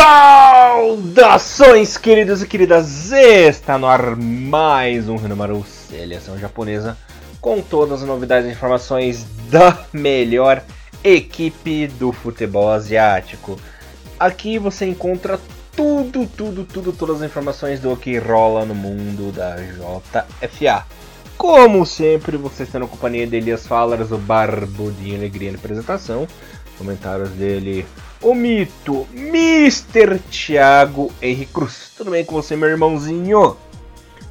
Saudações, queridos e queridas! Está no ar mais um Renomaru Seleção Japonesa com todas as novidades e informações da melhor equipe do futebol asiático. Aqui você encontra tudo, tudo, tudo, todas as informações do que rola no mundo da JFA. Como sempre, você está na companhia de Elias Fallers, o Barbudinho Alegria na apresentação. Comentários dele, o mito, Mr. Thiago Henrique Cruz. Tudo bem com você, meu irmãozinho?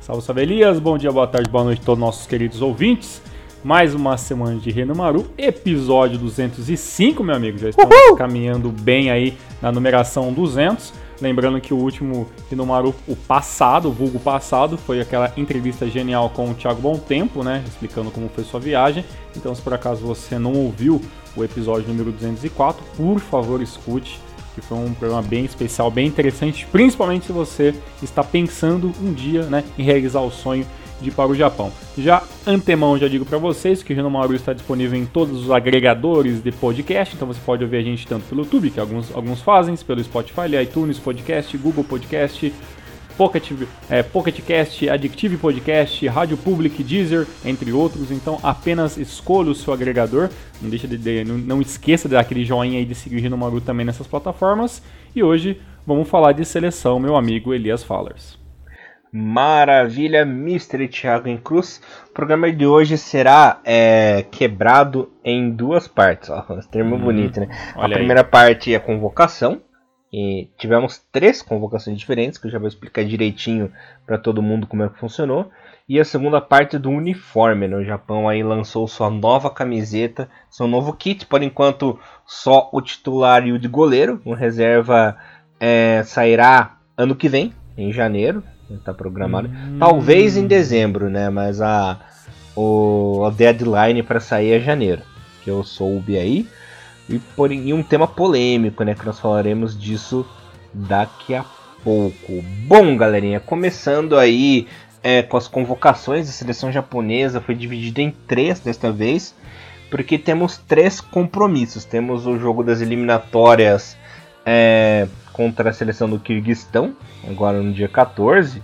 Salve, salve Elias, bom dia, boa tarde, boa noite a todos nossos queridos ouvintes. Mais uma semana de Renomaru, episódio 205, meu amigo. Já estamos Uhul! caminhando bem aí na numeração 200. Lembrando que o último Renomaru, o passado, o vulgo passado, foi aquela entrevista genial com o Thiago Bom Tempo, né? Explicando como foi sua viagem. Então, se por acaso você não ouviu o episódio número 204, por favor escute, que foi um programa bem especial, bem interessante, principalmente se você está pensando um dia né, em realizar o sonho de ir para o Japão. Já antemão já digo para vocês que o Renomaru está disponível em todos os agregadores de podcast, então você pode ouvir a gente tanto pelo YouTube, que alguns, alguns fazem, pelo Spotify, iTunes Podcast, Google Podcast, Pocket, é, Pocket Cast, Addictive Podcast, Rádio Public, Deezer, entre outros. Então apenas escolha o seu agregador. Não, deixa de, de não, não, esqueça de dar aquele joinha aí de seguir o Rinomaru também nessas plataformas. E hoje vamos falar de seleção, meu amigo Elias Fallers. Maravilha, Mr. Thiago em Cruz. O programa de hoje será é, quebrado em duas partes. Ó, termo hum, bonito, né? A primeira aí. parte é a convocação, e tivemos três convocações diferentes, que eu já vou explicar direitinho para todo mundo como é que funcionou. E a segunda parte do uniforme, né? O Japão aí lançou sua nova camiseta, seu novo kit, por enquanto só o titular e o de goleiro. O reserva é, sairá ano que vem, em janeiro, está programado. Hum. Talvez em dezembro, né? Mas a, o, a deadline para sair é janeiro, que eu soube aí e, por, e um tema polêmico, né? Que nós falaremos disso daqui a pouco. Bom, galerinha, começando aí é, com as convocações, a seleção japonesa foi dividida em três desta vez, porque temos três compromissos. Temos o jogo das eliminatórias é, contra a seleção do Kirguistão, agora no dia 14,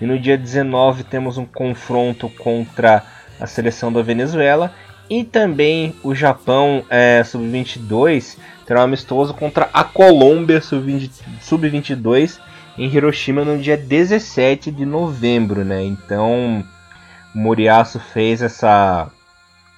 e no dia 19 temos um confronto contra a seleção da Venezuela e também o Japão é, sub-22 terá um amistoso contra a Colômbia sub-22 em Hiroshima no dia 17 de novembro, né? Então, Moriaço fez essa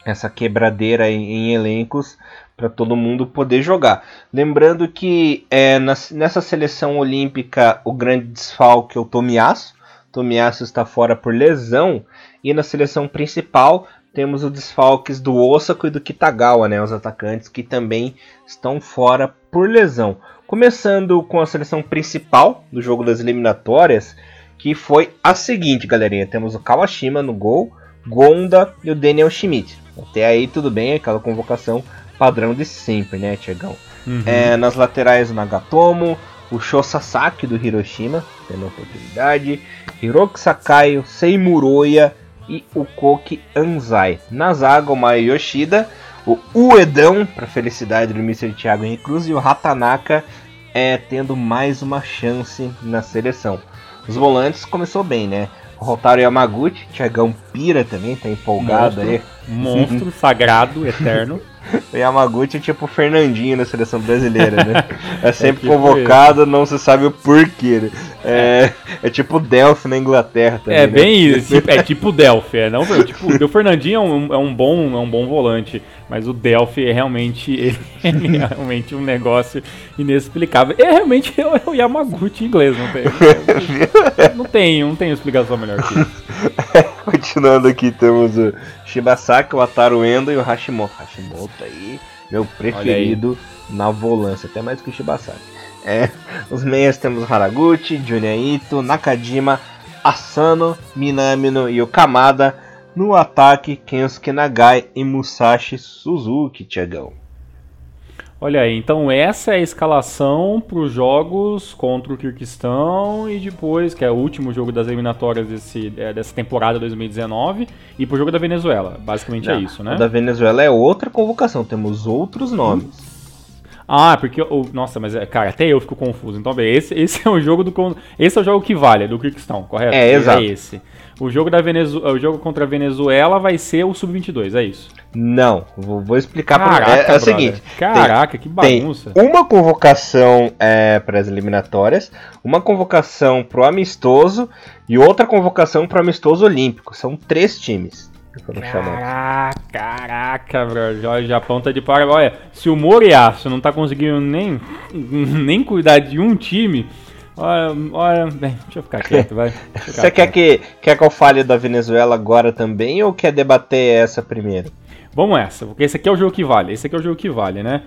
essa quebradeira em, em elencos para todo mundo poder jogar. Lembrando que é, na, nessa seleção olímpica o grande desfalque é o Tomiasso. Tomiasso está fora por lesão e na seleção principal temos os desfalques do Osako e do Kitagawa, né, os atacantes que também estão fora por lesão. Começando com a seleção principal do jogo das eliminatórias, que foi a seguinte, galerinha: temos o Kawashima no gol, Gonda e o Daniel Schmidt. Até aí tudo bem, aquela convocação padrão de sempre, né, Tiagão? Uhum. É, nas laterais o Nagatomo, o Sho Sasaki do Hiroshima, tendo oportunidade, Hiroki Sakai, o Seimuroya e o Koki Anzai. Na zaga, o Maio Yoshida, o Uedão, para felicidade do Mr. Thiago Henrique Cruz, e o Hatanaka é, tendo mais uma chance na seleção. Os volantes começou bem, né? O Rotaro Yamaguchi, Thiagão Pira também, tá empolgado monstro, aí. Monstro, sagrado, eterno. O Yamaguchi é tipo o Fernandinho na seleção brasileira, né? É sempre é tipo convocado, ele. não se sabe o porquê. Né? É, é tipo o Delphi na Inglaterra também. É né? bem isso, é tipo o Delphi, é, não, tipo, o Fernandinho é um, é um, bom, é um bom volante, mas o Delphi é realmente, ele é realmente um negócio inexplicável. É realmente o Yamaguchi em inglês, não tem. Não tem, não tem explicação melhor que isso. Continuando aqui, temos o Shibasaki, o Ataru Endo e o Hashimoto. Hashimoto aí, meu preferido aí. na volância, até mais que o Shibasaki. É, os meias temos o Haraguchi, Junya Ito, Nakajima, Asano, Minamino e o Kamada. No ataque, Kensuke Nagai e Musashi Suzuki, Tiagão. Olha aí, então essa é a escalação para os jogos contra o Kirguistão e depois, que é o último jogo das eliminatórias desse, é, dessa temporada 2019, e para o jogo da Venezuela. Basicamente é Não, é isso, né? O da Venezuela é outra convocação, temos outros nomes. Ah, porque. Oh, nossa, mas, é, cara, até eu fico confuso. Então, bem, esse, esse é o jogo do. Esse é o jogo que vale, do Kirguistão, correto? É, exato. É esse. O jogo, da Venezu... o jogo contra a Venezuela vai ser o Sub-22, é isso? Não, vou, vou explicar para é, é o seguinte. Caraca, tem, que bagunça. Uma convocação é, para as eliminatórias, uma convocação para o amistoso e outra convocação para o amistoso olímpico. São três times. Caraca, caraca, bro. Já, Japão tá de parabéns. Olha, se o Moriaço não tá conseguindo nem, nem cuidar de um time, Olha, olha, bem, deixa eu ficar quieto, vai. Você quer que, quer que eu fale da Venezuela agora também ou quer debater essa primeiro? Vamos essa, porque esse aqui é o jogo que vale. Esse aqui é o jogo que vale, né?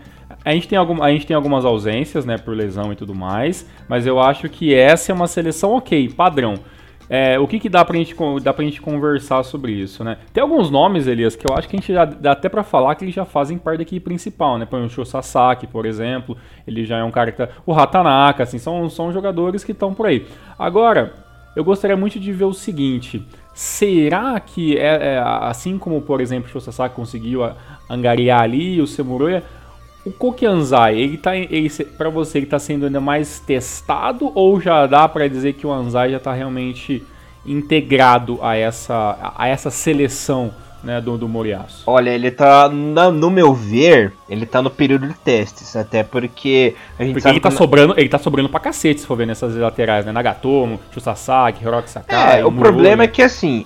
A gente, tem algum, a gente tem algumas ausências, né, por lesão e tudo mais, mas eu acho que essa é uma seleção ok, padrão. É, o que, que dá, pra gente, dá pra gente conversar sobre isso, né? Tem alguns nomes, Elias, que eu acho que a gente já dá até para falar que eles já fazem parte da equipe principal, né? Por exemplo, o Sasaki, por exemplo, ele já é um cara que tá... O Hatanaka, assim, são, são jogadores que estão por aí. Agora, eu gostaria muito de ver o seguinte... Será que, é, é assim como, por exemplo, o Sasaki conseguiu angariar ali, o Semuroya, o Kokianzai, ele tá, ele, para você, ele tá sendo ainda mais testado ou já dá para dizer que o Anzai já tá realmente integrado a essa, a essa seleção né, do, do Moriaço? Olha, ele tá, na, no meu ver, ele tá no período de testes, até porque a gente porque sabe ele tá, sobrando, ele tá sobrando pra cacete, se for ver nessas laterais, né? Nagatomo, Chusasaki, Hiroki Sakai. É, o problema é que assim,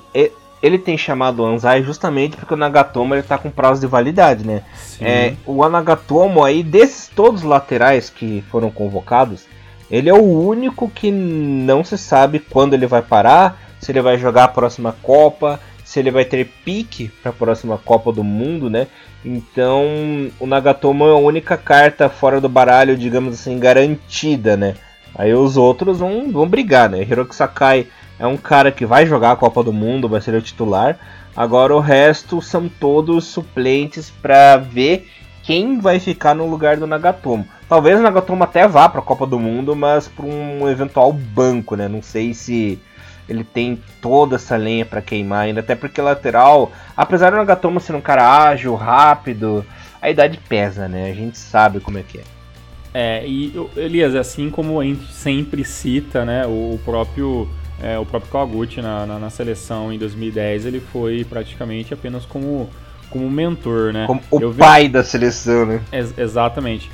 ele tem chamado Anzai justamente porque o Nagatomo ele tá com prazo de validade, né? É, o Nagatomo aí, desses todos os laterais que foram convocados, ele é o único que não se sabe quando ele vai parar, se ele vai jogar a próxima Copa, se ele vai ter pique para a próxima Copa do Mundo, né? Então, o Nagatomo é a única carta fora do baralho, digamos assim, garantida, né? Aí os outros vão, vão brigar, né? Hiroki Sakai é um cara que vai jogar a Copa do Mundo, vai ser o titular. Agora o resto são todos suplentes para ver quem vai ficar no lugar do Nagatomo. Talvez o Nagatomo até vá para a Copa do Mundo, mas para um eventual banco, né? Não sei se ele tem toda essa lenha para queimar ainda, até porque lateral, apesar do Nagatomo ser um cara ágil, rápido, a idade pesa, né? A gente sabe como é que é. É, e Elias, assim como a gente sempre cita, né, o próprio é, o próprio Kawaguchi na, na, na, seleção em 2010 ele foi praticamente apenas como, como mentor, né? Como o Eu pai vi... da seleção, né? Ex exatamente.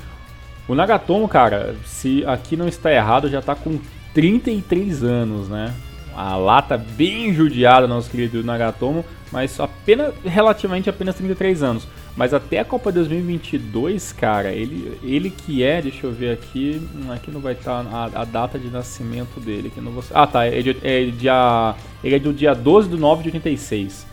O Nagatomo, cara, se aqui não está errado, já está com 33 anos, né? A lata bem judiada, nosso querido Nagatomo, mas apenas relativamente apenas 33 anos. Mas até a Copa 2022, cara, ele, ele que é, deixa eu ver aqui, hum, aqui não vai estar tá a, a, data de nascimento dele, que não vou, Ah, tá, é, de, é dia, ele é do dia 12 de 9 de 86.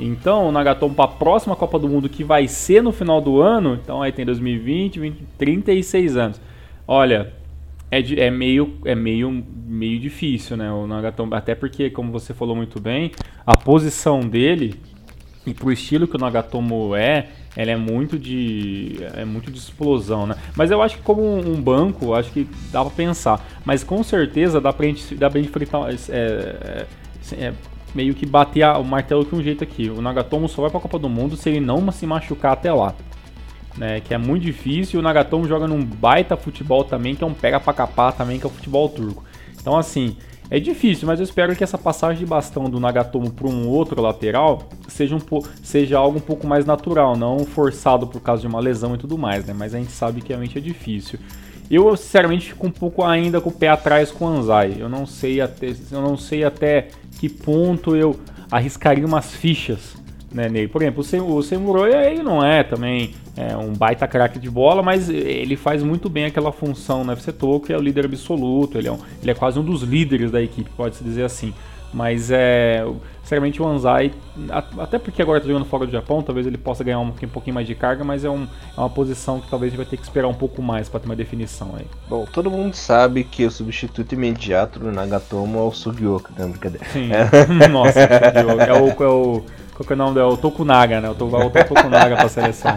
Então, o Nagatomo para a próxima Copa do Mundo, que vai ser no final do ano, então aí tem 2020, 20, 36 anos. Olha, é, de, é, meio, é meio, meio difícil, né? O Nagatomo, até porque, como você falou muito bem, a posição dele e pro estilo que o Nagatomo é, ela é muito de é muito de explosão, né? Mas eu acho que como um banco, acho que dá para pensar. Mas com certeza dá pra gente, dá pra gente fritar, é, é, é, meio que bater o martelo de um jeito aqui. O Nagatomo só vai pra Copa do Mundo se ele não se machucar até lá. Né, que é muito difícil. O Nagatomo joga num baita futebol também, que é um pega pra capar também, que é o futebol turco. Então, assim, é difícil, mas eu espero que essa passagem de bastão do Nagatomo para um outro lateral seja, um seja algo um pouco mais natural, não forçado por causa de uma lesão e tudo mais, né? Mas a gente sabe que realmente é difícil. Eu, sinceramente, fico um pouco ainda com o pé atrás com o Anzai. Eu não sei até, eu não sei até que ponto eu arriscaria umas fichas né, nele. Por exemplo, o Semuroya ele não é também é, um baita craque de bola, mas ele faz muito bem aquela função no FC Tokyo, que é o líder absoluto, ele é, um, ele é quase um dos líderes da equipe, pode-se dizer assim. Mas é. Sinceramente o Anzai, até porque agora está jogando fora do Japão, talvez ele possa ganhar um, um pouquinho mais de carga, mas é, um, é uma posição que talvez a gente vai ter que esperar um pouco mais para ter uma definição aí. Bom, todo mundo sabe que o substituto imediato do Nagatomo é o Sugioka, né? Brincadeira. Sim. É. Nossa, é o, é o qual que é o nome dele? É o Tokunaga, né? O Tokunaga pra seleção.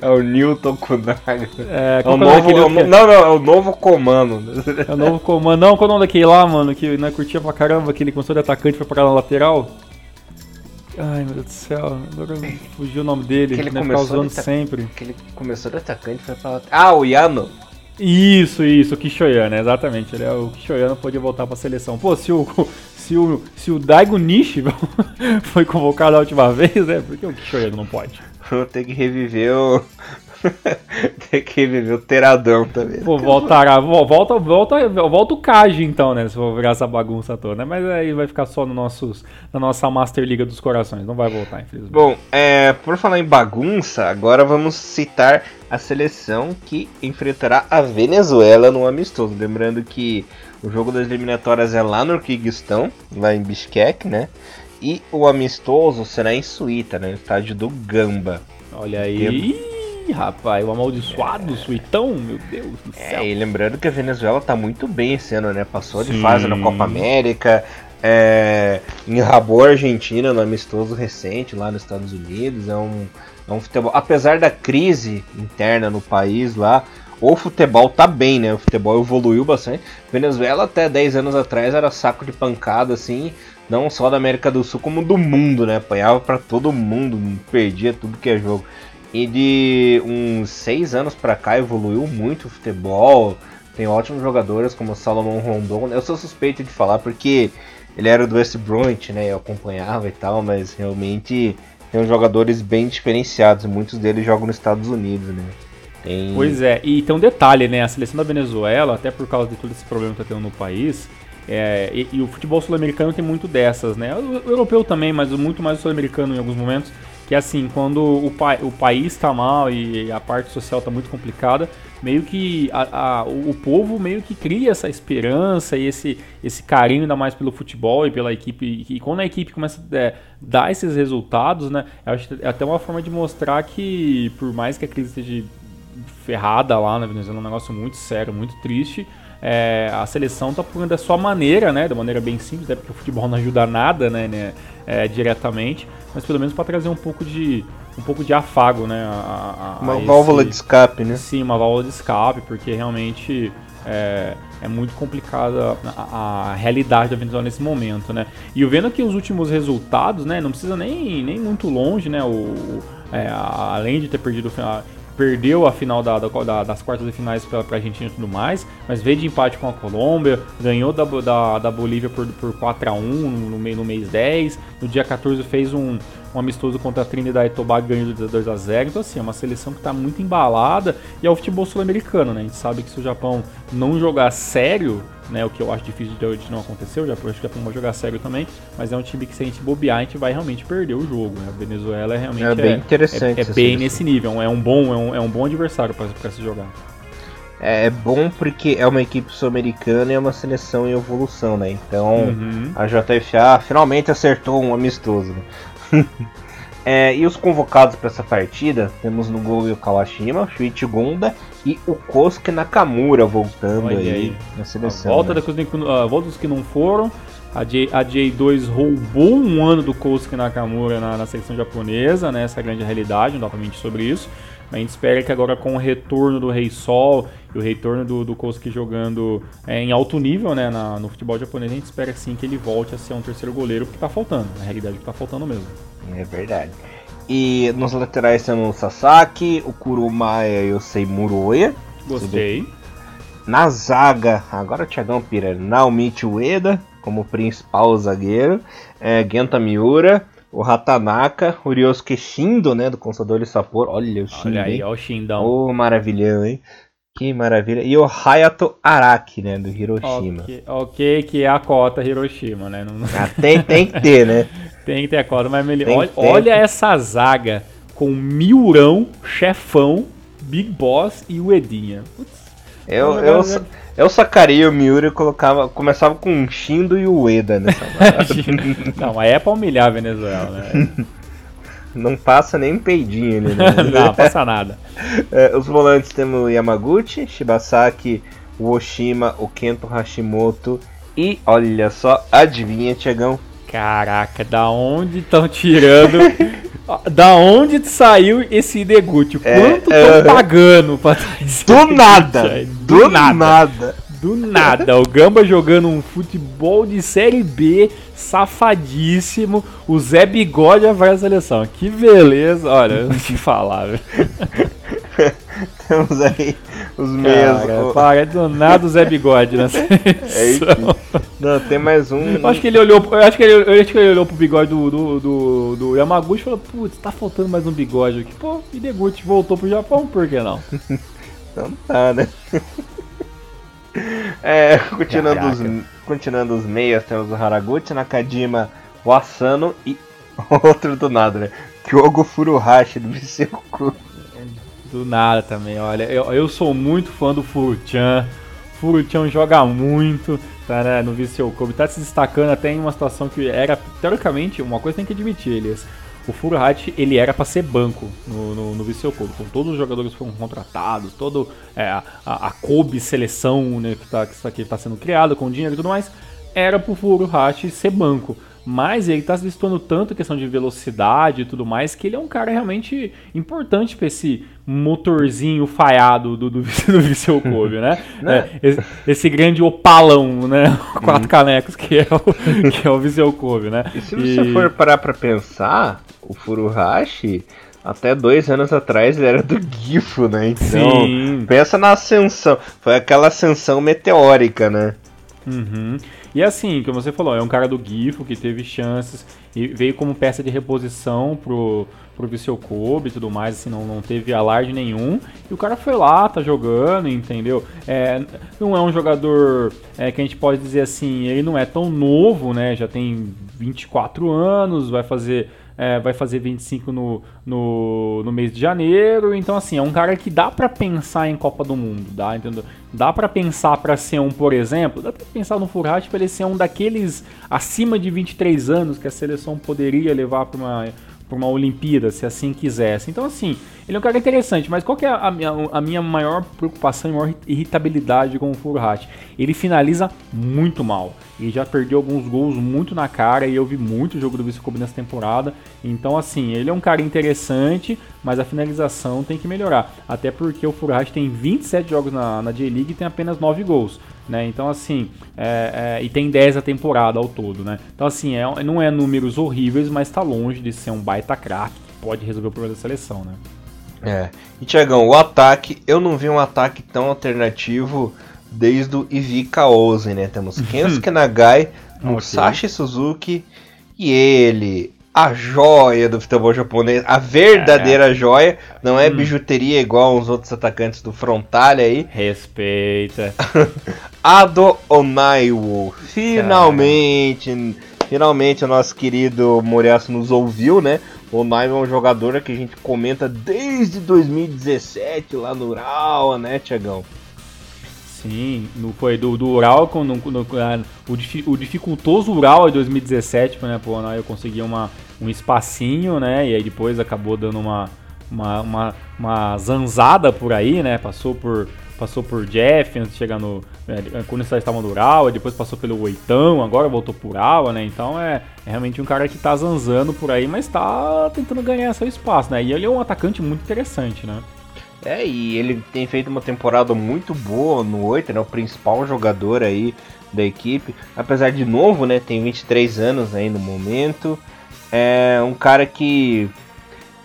É o New Tokunaga. É, é o novo, é o, não, não, é o novo comando. É o novo comando. Não, qual é o nome daquele lá, mano? Que não é curtia pra caramba, que ele começou de atacante e foi parar na lateral? Ai, meu Deus do céu, agora fugiu o nome dele, que ele né, começou usando de sempre. Que ele começou de atacante foi pra... Ah, o Yano! Isso, isso, o Kishoyano, exatamente. Ele é, o Kishoyano podia voltar pra seleção. Pô, se o, se o, se o Daigo Nishi foi convocado a última vez, né? Por que o Kishoyano não pode? Vou ter que reviver o. Tem que reviver o Teradão também. Pô, voltará, volta, volta, volta o Kaji então, né? Se for virar essa bagunça toda, né? Mas aí vai ficar só no nossos, na nossa Master Liga dos Corações, não vai voltar, infelizmente. Bom, é, por falar em bagunça, agora vamos citar a seleção que enfrentará a Venezuela no amistoso. Lembrando que o jogo das eliminatórias é lá no Kirguistão, lá em Bishkek, né? E o amistoso será em Suíta, né? no estádio do Gamba. Olha aí. Ih, rapaz, o amaldiçoado é. suitão, meu Deus do céu. É, e lembrando que a Venezuela tá muito bem esse ano, né? Passou Sim. de fase na Copa América, é, enrabou a Argentina no amistoso recente lá nos Estados Unidos. É um, é um futebol. Apesar da crise interna no país lá, o futebol tá bem, né? O futebol evoluiu bastante. Venezuela até 10 anos atrás era saco de pancada, assim, não só da América do Sul, como do mundo, né? Apanhava para todo mundo, perdia tudo que é jogo. E de uns seis anos para cá evoluiu muito o futebol. Tem ótimos jogadores como Salomão Rondon. Eu sou suspeito de falar porque ele era do West Bromwich, né? Eu acompanhava e tal, mas realmente tem jogadores bem diferenciados. Muitos deles jogam nos Estados Unidos, né? Tem... Pois é, e tem um detalhe, né? A seleção da Venezuela, até por causa de todo esse problema que tá tendo no país, é, e, e, o futebol sul-americano tem muito dessas, né? O, o europeu também, mas muito mais o sul-americano em alguns momentos que assim, quando o, pa o país está mal e a parte social está muito complicada, meio que a, a, o, povo meio que cria essa esperança e esse, esse carinho ainda mais pelo futebol e pela equipe. E quando a equipe começa a é, dar esses resultados, né? Acho é até uma forma de mostrar que, por mais que a crise esteja ferrada lá na Venezuela, é um negócio muito sério, muito triste. É, a seleção está procurando da sua maneira, né? Da maneira bem simples, é porque o futebol não ajuda nada, né? né é, diretamente mas pelo menos para trazer um pouco de um pouco de afago, né? A, a, uma a válvula de escape, né? Sim, uma válvula de escape, porque realmente é, é muito complicada a, realidade da Venezuela nesse momento, né? E vendo aqui os últimos resultados, né? Não precisa nem, nem muito longe, né? O, é, além de ter perdido o final perdeu a final da, da, das quartas de finais para a Argentina e tudo mais, mas veio de empate com a Colômbia, ganhou da, da, da Bolívia por, por 4 a 1 no, no mês 10, no dia 14 fez um, um amistoso contra a Trinidad e Tobago ganhou de 2 a 0 Então, assim, é uma seleção que está muito embalada e é o futebol sul-americano, né? A gente sabe que se o Japão não jogar sério, né? O que eu acho difícil de, de não acontecer, eu já acho que Japão vai jogar sério também, mas é um time que se a gente bobear, a gente vai realmente perder o jogo, né? A Venezuela é realmente é bem é, interessante. É, é bem nesse nível, é um bom, é um, é um bom adversário para se jogar. É, é bom porque é uma equipe sul-americana e é uma seleção em evolução, né? Então uhum. a JFA finalmente acertou um amistoso. é, e os convocados para essa partida, temos no gol o Kawashima, o Shuichi Gonda e o Kosuke Nakamura voltando aí, aí, na seleção. A volta, né? da, a volta dos que não foram. A, J, a J2 roubou um ano do Kosuke Nakamura na, na seleção japonesa, né? Essa é a grande realidade, não dá pra mentir sobre isso. A gente espera que agora com o retorno do Rei Sol e o retorno do, do Kosuke jogando é, em alto nível né, na, no futebol japonês, a gente espera sim que ele volte a ser um terceiro goleiro, que está faltando, na realidade que está faltando mesmo. É verdade. E nos laterais temos o Sasaki, o Kurumaya e o Seimuro Oya. Gostei. Na zaga, agora o Thiagão Pira, Naomichi Ueda como principal zagueiro, é, Genta Miura, o Hatanaka, o Ryosuke Shindo, né, do Consador de Sapor. Olha o Shindo, Olha aí, olha o Shindão. Ô, oh, maravilhão, hein? Que maravilha. E o Hayato Araki, né, do Hiroshima. Ok, okay que é a cota Hiroshima, né? Não... Ah, tem, tem que ter, né? tem que ter a cota, mas ele... olha, olha essa zaga com Miurão, Chefão, Big Boss e o Edinha. Putz, eu, eu, eu sacaria o Miura e colocava, começava com um Shindo e o Ueda nessa Não, aí é pra humilhar a Venezuela, né? Não passa nem um peidinho ali, né? não, passa nada. É, os volantes temos o Yamaguchi, Shibasaki, o Oshima, o Kento Hashimoto e, olha só, adivinha, Tiagão? Caraca, da onde estão tirando Da onde saiu esse Deguchi? É, Quanto estão é, pagando pra trás? Do nada! Do, do nada. nada. Do nada, o Gamba jogando um futebol de Série B, safadíssimo. O Zé Bigode vai à seleção. Que beleza, olha, eu vou te falar, velho. Temos aí os meias. Para, do nada o Zé Bigode na É isso. Não, tem mais um. Eu acho que ele olhou, eu acho que ele, eu acho que ele olhou pro bigode do, do, do, do Yamaguchi e falou: Putz, tá faltando mais um bigode aqui. Pô, Ideguchi voltou pro Japão, por que não? então tá, né? É, continuando os, continuando os meias, temos o Haraguchi, Nakajima, o Asano e outro do nada, né? Kyogo Furuhashi do Biseku. Do nada também, olha. Eu, eu sou muito fã do Furuchan. Furuchan joga muito, tá né, no Viseu Kobe. Tá se destacando até em uma situação que era, teoricamente, uma coisa tem que admitir, Elias. O Furuhashi, ele era para ser banco no, no, no Viseu Kobe. Todos os jogadores que foram contratados, todo é, a, a, Kobe seleção né, que, tá, que tá sendo criada com dinheiro e tudo mais, era pro Furuhashi ser banco. Mas ele está se destoando tanto questão de velocidade e tudo mais, que ele é um cara realmente importante para esse motorzinho falhado do, do, do Viseu Kobe, né? né? É, esse, esse, grande opalão, né? Quatro uhum. canecos que é o, que é o Viseu Kobe, né? E se você e... for parar para pensar, o Furuhashi até dois anos atrás ele era do Gifo, né? Então, Sim. pensa na ascensão. Foi aquela ascensão meteórica, né? Uhum. E assim, como você falou, é um cara do Gifo que teve chances e veio como peça de reposição pro, pro Viseu Kobe e tudo mais, assim, não, não teve alarde nenhum. E o cara foi lá, tá jogando, entendeu? É, não é um jogador é, que a gente pode dizer assim, ele não é tão novo, né? Já tem 24 anos, vai fazer é, vai fazer 25 no, no, no mês de janeiro. Então, assim, é um cara que dá para pensar em Copa do Mundo, dá, entendeu? Dá para pensar para ser um, por exemplo, dá para pensar no Furati para ele ser um daqueles acima de 23 anos que a seleção poderia levar para uma para uma Olimpíada, se assim quisesse. Então, assim, ele é um cara interessante, mas qual é a minha, a minha maior preocupação e maior irritabilidade com o Furuhashi? Ele finaliza muito mal. Ele já perdeu alguns gols muito na cara e eu vi muito jogo do Viscobi nessa temporada. Então, assim, ele é um cara interessante, mas a finalização tem que melhorar. Até porque o Furuhashi tem 27 jogos na, na J-League e tem apenas 9 gols. Né? Então, assim, é, é, e tem 10 a temporada ao todo, né? Então, assim, é, não é números horríveis, mas está longe de ser um baita craque que pode resolver o problema da seleção, né? É. E, Tiagão, o ataque, eu não vi um ataque tão alternativo desde o Ivica Ozen, né? Temos Kensuke Nagai, Musashi okay. Suzuki e ele, a joia do futebol japonês, a verdadeira é. joia, não é hum. bijuteria igual os outros atacantes do Frontalha aí. Respeita. Ado Onaiwo, finalmente, finalmente o nosso querido Moriaço nos ouviu, né? O Onaiwo é um jogador que a gente comenta desde 2017 lá no Ural, né, Tiagão? Sim, no, foi do, do Ural, com, no, no, o, o dificultoso Ural de 2017, né, pô, né, eu consegui uma, um espacinho, né, e aí depois acabou dando uma, uma, uma, uma zanzada por aí, né, passou por, passou por Jeff antes de chegar no, é, quando eles estavam no Ural, depois passou pelo Oitão, agora voltou por Ural, né, então é, é, realmente um cara que tá zanzando por aí, mas tá tentando ganhar seu espaço, né, e ele é um atacante muito interessante, né. É, e ele tem feito uma temporada muito boa no 8, né? O principal jogador aí da equipe. Apesar de novo, né? Tem 23 anos aí no momento. É um cara que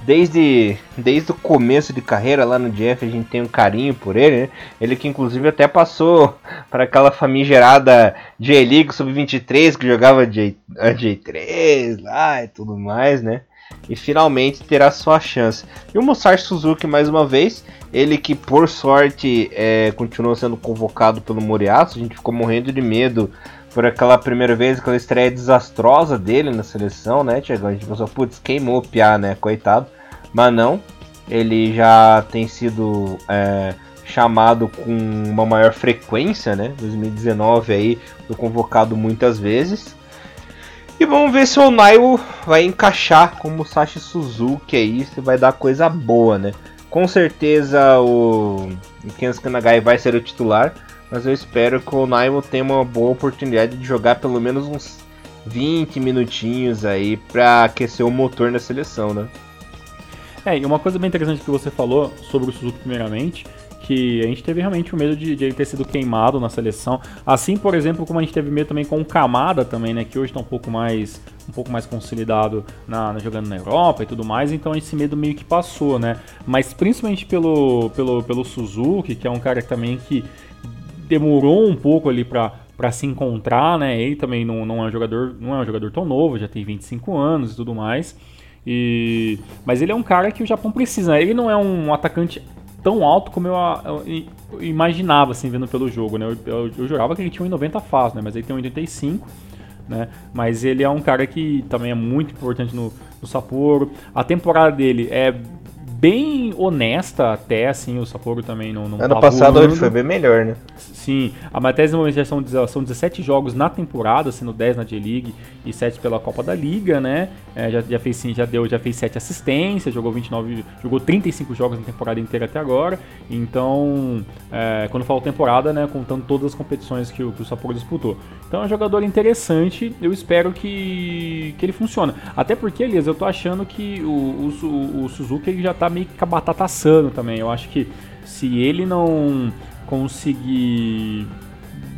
desde, desde o começo de carreira lá no Jeff a gente tem um carinho por ele, né? Ele que inclusive até passou para aquela famigerada J-League Sub-23 que jogava J, J3 lá e tudo mais, né? E finalmente terá sua chance. E o Musashi Suzuki mais uma vez, ele que por sorte é, continuou sendo convocado pelo Moriaço, a gente ficou morrendo de medo por aquela primeira vez, aquela estreia desastrosa dele na seleção, né, Tiago? A gente pensou, putz, queimou o Piá, né, coitado. Mas não, ele já tem sido é, chamado com uma maior frequência, né, 2019 aí, foi convocado muitas vezes. E vamos ver se o Naiwo vai encaixar com o Musashi Suzuki aí, se vai dar coisa boa, né? Com certeza o Kensuke Nagai vai ser o titular, mas eu espero que o Naiwo tenha uma boa oportunidade de jogar pelo menos uns 20 minutinhos aí para aquecer o motor na seleção, né? É, e uma coisa bem interessante que você falou sobre o Suzuki primeiramente, que a gente teve realmente o medo de, de, ele ter sido queimado na seleção. Assim, por exemplo, como a gente teve medo também com o Camada também, né? Que hoje está um pouco mais um pouco mais consolidado na, na, jogando na Europa e tudo mais, então esse medo meio que passou, né? Mas principalmente pelo, pelo, pelo Suzuki, que é um cara também que demorou um pouco ali para para se encontrar, né? Ele também não, não é um jogador, não é um jogador tão novo, já tem 25 anos e tudo mais. E mas ele é um cara que o Japão precisa. Né? Ele não é um atacante tão alto como eu, eu, eu imaginava, assim, vendo pelo jogo, né? Eu, eu, que ele tinha 1,90 fácil, né? Mas ele tem 1,85, né? Mas ele é um cara que também é muito importante no, no Sapporo. A temporada dele é bem honesta até, assim, o Sapporo também não, não Ano tá passado voando. ele foi bem melhor, né? Sim, a Matésia no momento já são, são 17 jogos na temporada, sendo 10 na J-League e 7 pela Copa da Liga, né? É, já, já fez sim, já deu, já fez 7 assistências, jogou 29, jogou 35 jogos na temporada inteira até agora. Então, é, quando falo temporada, né, contando todas as competições que o, que o Sapporo disputou. Então é um jogador interessante, eu espero que, que ele funcione. Até porque, Elias, eu tô achando que o, o, o Suzuki ele já tá meio que a batata assando também. Eu acho que se ele não conseguir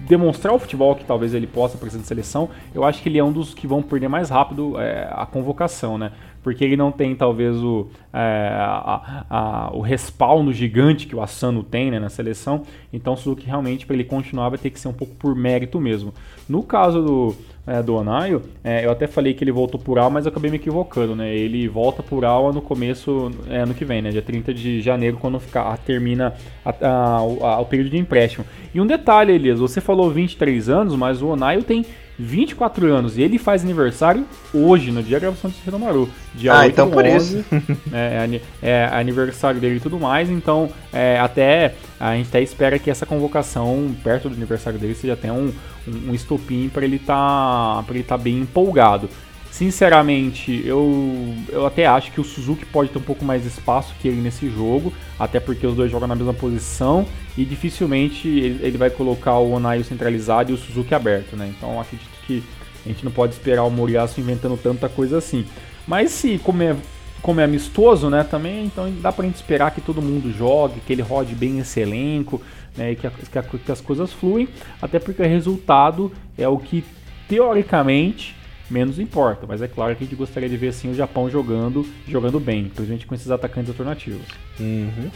demonstrar o futebol que talvez ele possa para essa seleção, eu acho que ele é um dos que vão perder mais rápido é, a convocação, né? Porque ele não tem talvez o, é, a, a, o respaldo gigante que o Asano tem né, na seleção. Então Suzuki realmente para ele continuar vai ter que ser um pouco por mérito mesmo. No caso do, é, do Onaio, é, eu até falei que ele voltou por Alma, mas eu acabei me equivocando, né? Ele volta por Alma no começo, é, ano que vem, né? Dia 30 de janeiro, quando ficar, termina a, a, o período de empréstimo. E um detalhe, Elias, você falou 23 anos, mas o Onaio tem 24 anos e ele faz aniversário hoje, no dia da gravação de Hiromaru. Dia ah, 8 então por 11, isso. é, é, é, aniversário dele e tudo mais, então é, até a gente até espera que essa convocação perto do aniversário dele seja até um, um, um estopim para ele tá, estar tá bem empolgado. Sinceramente, eu, eu até acho que o Suzuki pode ter um pouco mais de espaço que ele nesse jogo, até porque os dois jogam na mesma posição e dificilmente ele, ele vai colocar o Onaio centralizado e o Suzuki aberto, né? Então acredito que a gente não pode esperar o Moriaço inventando tanta coisa assim. Mas se, como é, como é amistoso, né, também, então dá pra gente esperar que todo mundo jogue, que ele rode bem esse elenco, né, que, a, que, a, que as coisas fluem, até porque o resultado é o que, teoricamente, menos importa. Mas é claro que a gente gostaria de ver assim o Japão jogando, jogando bem, principalmente com esses atacantes alternativos. Uhum.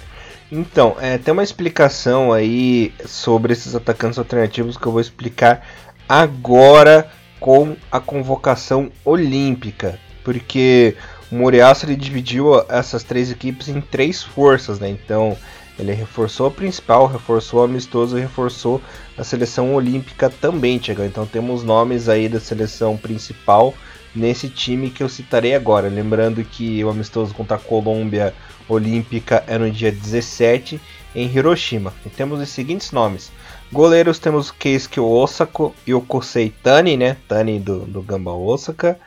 Então, é, tem uma explicação aí sobre esses atacantes alternativos que eu vou explicar agora com a convocação olímpica, porque o Moriaço ele dividiu essas três equipes em três forças, né? Então ele reforçou a principal, reforçou o amistoso e reforçou a seleção olímpica também, Tiagão. Então temos nomes aí da seleção principal nesse time que eu citarei agora. Lembrando que o amistoso contra a Colômbia Olímpica é no dia 17 em Hiroshima. E temos os seguintes nomes. Goleiros temos Keisuke Osako e o Kosei Tani, né? Tani do, do Gamba Osaka.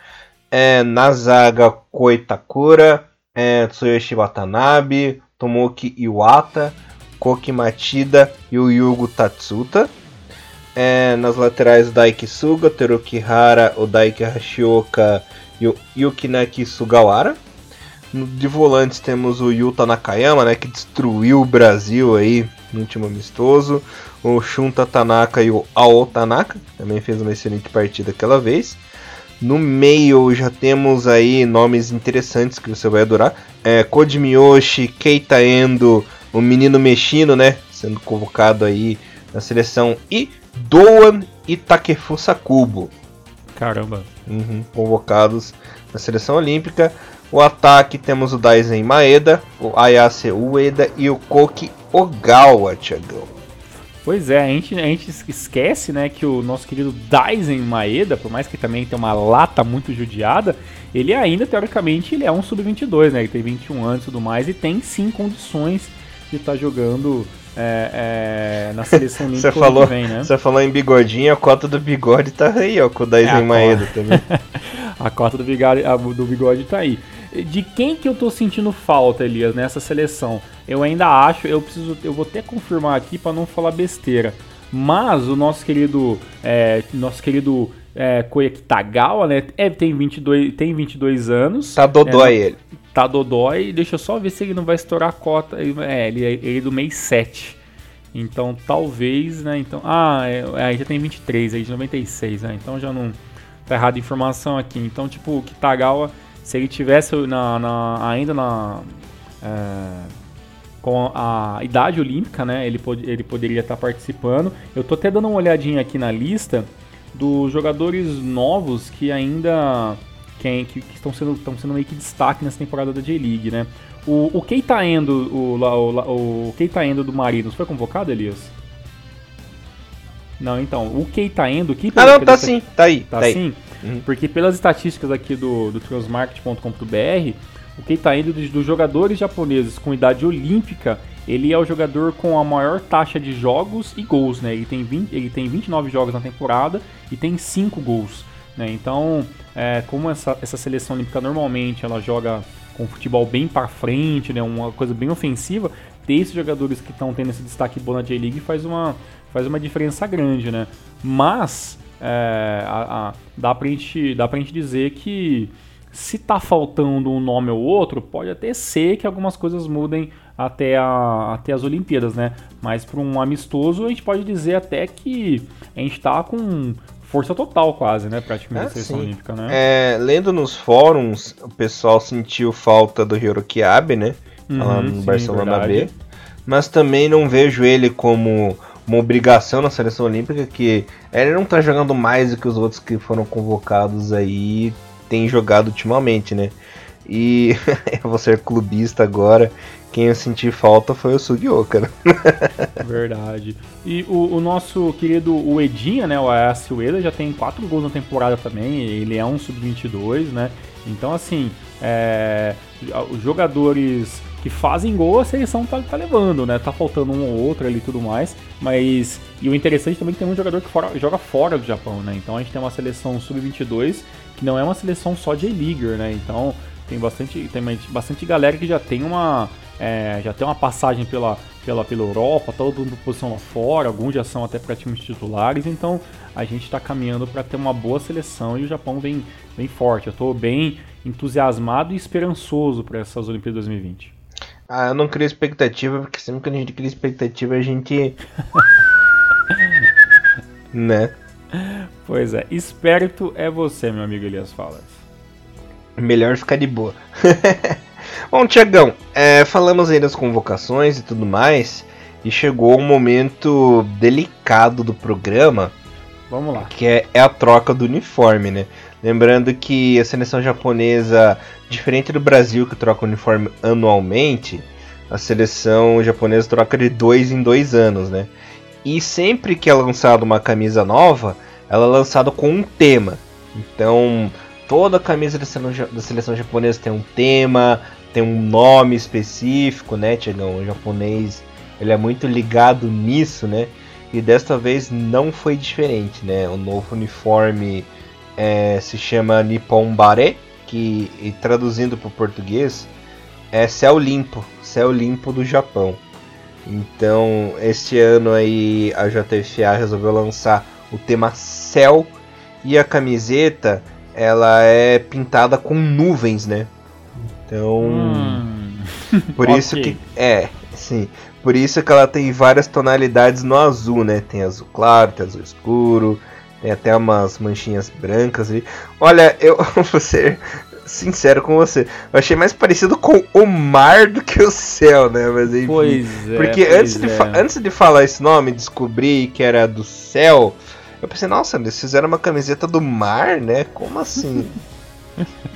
É, na zaga Koitakura, é, Tsuyoshi Watanabe, Tomoki Iwata, Koki Matida e o Yugo Tatsuta. É, nas laterais, Daiki Suga, Teruki Hara, o Daiki Hashioka e o Yukinaki Sugawara. De volantes temos o Yuta Nakayama, né, que destruiu o Brasil aí no último amistoso. O Shunta Tanaka e o Ao Tanaka, também fez uma excelente partida aquela vez. No meio já temos aí nomes interessantes que você vai adorar. É, Koji Miyoshi, Keita Endo, o menino mexino, né? Sendo convocado aí na seleção. E Doan e Takefusa Kubo. Caramba. Uhum, convocados na seleção olímpica. O ataque temos o Daisen Maeda, o Ayase Ueda e o Koki Ogawa, Thiagão. Pois é, a gente, a gente esquece, né, que o nosso querido Daisen Maeda, por mais que também tenha uma lata muito judiada, ele ainda, teoricamente, ele é um sub-22, né, ele tem 21 anos e tudo mais, e tem sim condições de estar tá jogando é, é, na seleção olímpica você falou, vem, né? Você falou em bigodinho, a cota do bigode tá aí, ó, com o Daisen é Maeda também. a cota do bigode, do bigode tá aí. De quem que eu tô sentindo falta, Elias, nessa seleção? Eu ainda acho, eu preciso, eu vou até confirmar aqui para não falar besteira. Mas o nosso querido, é, nosso querido é, Koya Kitagawa, né, é, tem 22, tem 22 anos. Tá dodói é, ele. tá dodói. Deixa eu só ver se ele não vai estourar a cota. É, ele, ele é do mês 7. Então talvez, né? Então, ah, é, é, aí já tem 23, aí de 96, né? Então já não tá errada a informação aqui. Então, tipo, o Kitagawa, se ele tivesse na, na ainda na é, com a idade olímpica, né? Ele, pod ele poderia estar tá participando. Eu tô até dando uma olhadinha aqui na lista dos jogadores novos que ainda que, que, estão sendo, estão sendo meio que destaque nessa temporada da J-League, né? O, o Keita Endo, o, o, o Keita Endo do Marinos foi convocado, Elias? Não, então, o Keita Endo... Que ah, não, tá sim, tá aí. Tá, tá sim? Uhum. Porque pelas estatísticas aqui do, do transmarket.com.br, o Keita Endo dos, dos jogadores japoneses com idade olímpica, ele é o jogador com a maior taxa de jogos e gols, né? Ele tem, 20, ele tem 29 jogos na temporada e tem 5 gols. Né? Então, é, como essa, essa seleção olímpica normalmente ela joga com futebol bem para frente, né, uma coisa bem ofensiva, ter esses jogadores que estão tendo esse destaque bom na J-League faz uma, faz uma diferença grande, né? Mas é, a, a, dá, pra gente, dá pra gente dizer que se tá faltando um nome ou outro, pode até ser que algumas coisas mudem até, a, até as Olimpíadas, né? Mas para um amistoso, a gente pode dizer até que a gente tá com força total quase, né? Praticamente é, a seleção sim. olímpica, né? É, lendo nos fóruns, o pessoal sentiu falta do Hiroki Abe, né? Uhum, lá no sim, Barcelona verdade. B. Mas também não vejo ele como uma obrigação na seleção olímpica, que ele não tá jogando mais do que os outros que foram convocados aí tem jogado ultimamente, né? E eu vou ser clubista agora quem eu senti falta foi o Sugioka, né? Verdade. E o, o, nosso querido Edinha, né? O Ayase Ueda já tem quatro gols na temporada também. Ele é um sub-22, né? Então, assim, é, os jogadores que fazem gol, a seleção tá, tá, levando, né? Tá faltando um ou outro ali e tudo mais. Mas. E o interessante também é que tem um jogador que fora, joga fora do Japão, né? Então a gente tem uma seleção sub-22 que não é uma seleção só de E-Leaguer, né? Então tem bastante, tem bastante galera que já tem uma é, já tem uma passagem pela, pela, pela Europa, todo mundo posição lá fora, alguns já são até praticamente titulares, então a gente está caminhando para ter uma boa seleção e o Japão vem, vem forte. Eu estou bem entusiasmado e esperançoso para essas Olimpíadas 2020. Ah, eu não crio expectativa, porque sempre que a gente cria expectativa a gente. né? Pois é, esperto é você, meu amigo Elias Falas. Melhor ficar de boa. Bom, Tiagão, é, falamos aí das convocações e tudo mais, e chegou um momento delicado do programa. Vamos lá. Que é, é a troca do uniforme, né? Lembrando que a seleção japonesa, diferente do Brasil que troca o uniforme anualmente, a seleção japonesa troca de dois em dois anos, né? E sempre que é lançada uma camisa nova, ela é lançada com um tema. Então, toda camisa da seleção, da seleção japonesa tem um tema, tem um nome específico, né, Tiagão? O japonês ele é muito ligado nisso, né? E desta vez não foi diferente, né? O novo uniforme é, se chama Nippon Bare, que traduzindo para o português é céu limpo, céu limpo do Japão. Então, este ano aí a JFA resolveu lançar o tema céu e a camiseta ela é pintada com nuvens, né? Então, hum. por okay. isso que é, sim, por isso que ela tem várias tonalidades no azul, né? Tem azul claro, tem azul escuro, tem até umas manchinhas brancas ali. Olha, eu vou ser sincero com você. Eu achei mais parecido com o mar do que o céu, né? Mas enfim, pois é. Porque pois antes, é. De antes de falar esse nome, descobri que era do céu. Eu pensei, nossa, eles fizeram uma camiseta do mar, né? Como assim?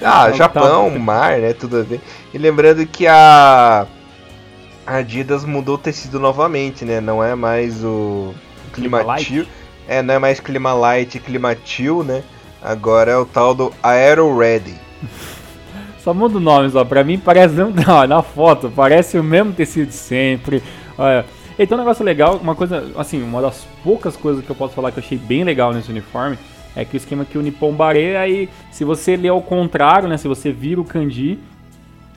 Ah, Japão, mar, né? Tudo a ver. E lembrando que a Adidas mudou o tecido novamente, né? Não é mais o Climatil. É, não é mais Clima Light e Climatil, né? Agora é o tal do Aero Ready. Só muda o nome, só. Pra mim parece. Não, na foto, parece o mesmo tecido sempre. Olha. Então, um negócio legal, uma coisa, assim, uma das poucas coisas que eu posso falar que eu achei bem legal nesse uniforme é que o esquema que o Nippon Bare, aí se você lê ao contrário, né, se você vira o kanji,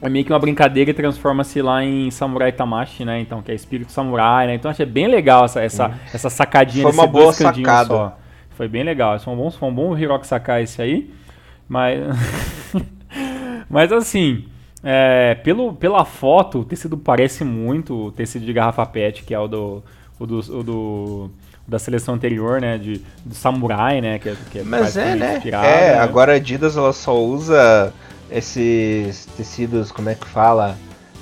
é meio que uma brincadeira e transforma-se lá em Samurai Tamashi, né? Então, que é espírito samurai, né? Então achei bem legal essa, essa, essa sacadinha Foi uma boa sacada. Só. Foi bem legal. Foi um bom, foi um bom Hiroki sacar esse aí. Mas. Mas assim. É, pelo, pela foto, o tecido parece muito o tecido de garrafa PET, que é o do, o do, o do da seleção anterior, né? De, do samurai, né? Que, é, que é Mas é, né? Inspirado, é, né? agora a Adidas ela só usa esses tecidos, como é que fala?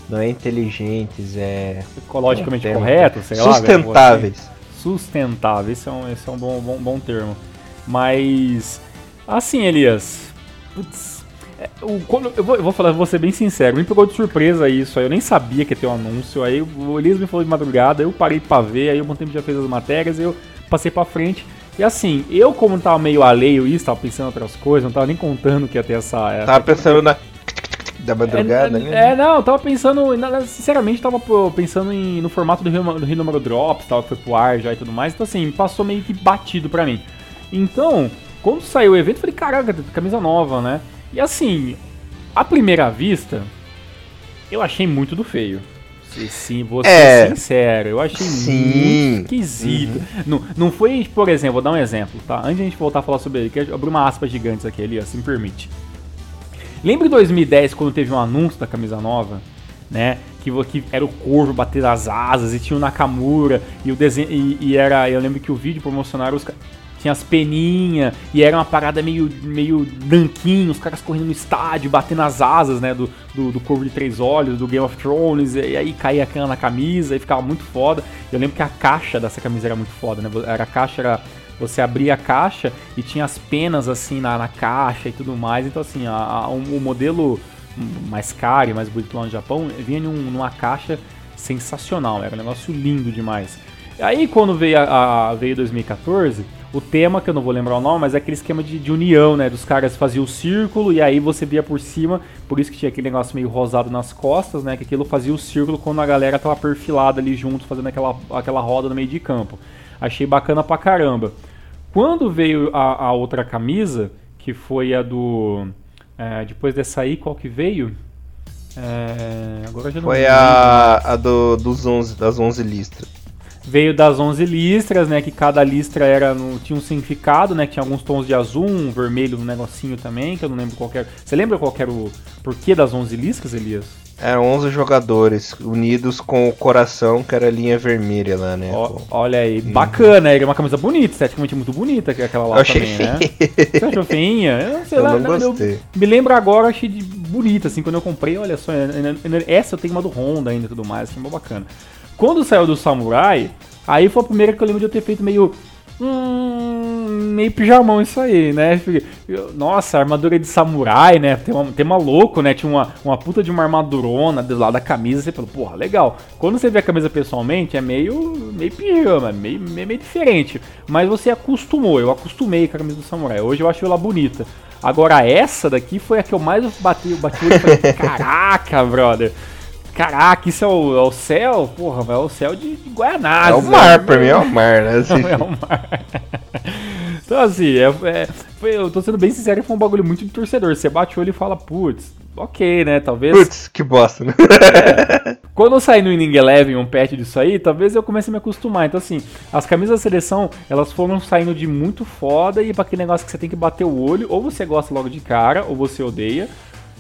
Não é inteligentes, é. Ecologicamente é corretos, sei lá. Sustentáveis. Assim. Sustentáveis, esse é um, esse é um bom, bom, bom termo. Mas. Assim, Elias. Putz, é, o, quando, eu, vou, eu vou falar, vou ser bem sincero, me pegou de surpresa isso aí, eu nem sabia que ia ter um anúncio, aí o Elias me falou de madrugada, eu parei pra ver, aí o Bom Tempo já fez as matérias, eu passei pra frente, e assim, eu como tava meio alheio isso, tava pensando em outras coisas, não tava nem contando que ia ter essa... essa tava pensando na... Da madrugada, é, né? É, não, eu tava pensando, sinceramente, tava pensando em, no formato do Rio, do Rio Número Drops, tal, que foi pro ar já e tudo mais, então assim, passou meio que batido pra mim. Então, quando saiu o evento, eu falei, caraca, camisa nova, né? E assim, à primeira vista, eu achei muito do feio. Sim, vou ser é, sincero, eu achei sim. muito esquisito. Uhum. Não, não foi, por exemplo, vou dar um exemplo, tá? Antes de a gente voltar a falar sobre ele, quero abrir uma aspa gigante aqui, ali, assim me permite. Lembra em 2010, quando teve um anúncio da camisa nova, né? Que, que era o corvo bater as asas e tinha o Nakamura e o desenho. E, e era. Eu lembro que o vídeo promocionaram os tinha as peninhas, e era uma parada meio, meio danquinho, os caras correndo no estádio, batendo as asas, né, do, do, do Corvo de Três Olhos, do Game of Thrones, e, aí caía a cana na camisa, e ficava muito foda. Eu lembro que a caixa dessa camisa era muito foda, né, era a caixa, era... Você abria a caixa e tinha as penas assim na, na caixa e tudo mais. Então, assim, a, a, o modelo mais caro e mais bonito lá no Japão vinha num, numa caixa sensacional, era um negócio lindo demais. Aí quando veio a, a veio 2014, o tema, que eu não vou lembrar o nome, mas é aquele esquema de, de, união, né? Dos caras faziam o círculo e aí você via por cima, por isso que tinha aquele negócio meio rosado nas costas, né? Que aquilo fazia o círculo quando a galera tava perfilada ali junto, fazendo aquela, aquela roda no meio de campo. Achei bacana pra caramba. Quando veio a, a outra camisa, que foi a do. É, depois dessa aí, qual que veio? É, agora já não Foi a, a do, dos 11, das 11 listras veio das 11 listras, né? Que cada listra era no, tinha um significado, né? Que tinha alguns tons de azul, um vermelho, um negocinho também, que eu não lembro qual era. Você lembra qual era o porquê das 11 listras, Elias? Eram 11 jogadores unidos com o coração, que era a linha vermelha lá, né? O, olha aí, hum. bacana, era uma camisa bonita, esteticamente muito bonita aquela lá eu achei também, né? Você achou feinha? Eu não sei eu lá, não gostei. Eu, me lembro agora, achei de bonita, assim, quando eu comprei, olha só, essa eu tenho uma do Honda ainda e tudo mais, achei assim, bacana. Quando saiu do Samurai, aí foi a primeira que eu lembro de eu ter feito meio. Hum, meio pijamão isso aí, né? Nossa, armadura de samurai, né? Tem uma, tem uma louco, né? Tinha uma, uma puta de uma armadurona do lado da camisa. Você falou, porra, legal. Quando você vê a camisa pessoalmente, é meio, meio pijama, meio, meio, meio diferente. Mas você acostumou, eu acostumei com a camisa do samurai. Hoje eu acho ela bonita. Agora essa daqui foi a que eu mais bati, bati e falei, caraca, brother. Caraca, isso é o, é o céu? Porra, é o céu de, de Guianazes. É o mar, né? pra mim é o mar, né? Não, é o mar. Então, assim, é, é, foi, eu tô sendo bem sincero, foi um bagulho muito de torcedor. Você bate o olho e fala, putz, ok, né? Talvez. Putz, que bosta, né? É, quando eu sair no Inning Eleven um patch disso aí, talvez eu comece a me acostumar. Então, assim, as camisas da seleção, elas foram saindo de muito foda e pra aquele negócio que você tem que bater o olho, ou você gosta logo de cara, ou você odeia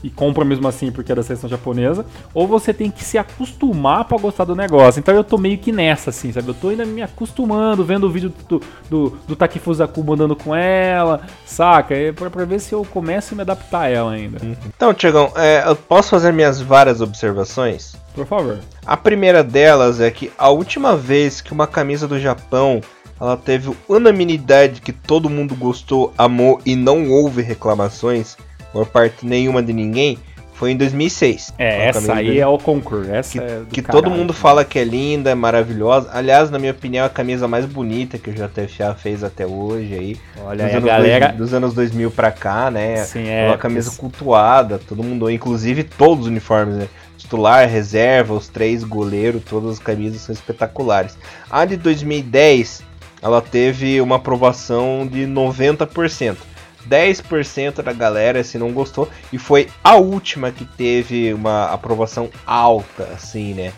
e compra mesmo assim porque é da seleção japonesa, ou você tem que se acostumar para gostar do negócio. Então eu tô meio que nessa, assim, sabe? Eu tô ainda me acostumando, vendo o vídeo do, do, do Takifuzaku andando com ela, saca? É pra, pra ver se eu começo a me adaptar a ela ainda. Então, Tiagão, é, eu posso fazer minhas várias observações? Por favor. A primeira delas é que a última vez que uma camisa do Japão ela teve unanimidade que todo mundo gostou, amou e não houve reclamações por parte nenhuma de ninguém, foi em 2006. É, essa aí é o concurso. Essa que, é que todo mundo fala que é linda, é maravilhosa. Aliás, na minha opinião, é a camisa mais bonita que o JFA fez até hoje aí. Olha aí, a galera... Dois, dos anos 2000 pra cá, né? Sim, é. Uma camisa cultuada, todo mundo, inclusive todos os uniformes, né? Titular, reserva, os três goleiros, todas as camisas são espetaculares. A de 2010, ela teve uma aprovação de 90%. 10% da galera se não gostou e foi a última que teve uma aprovação alta, assim, né?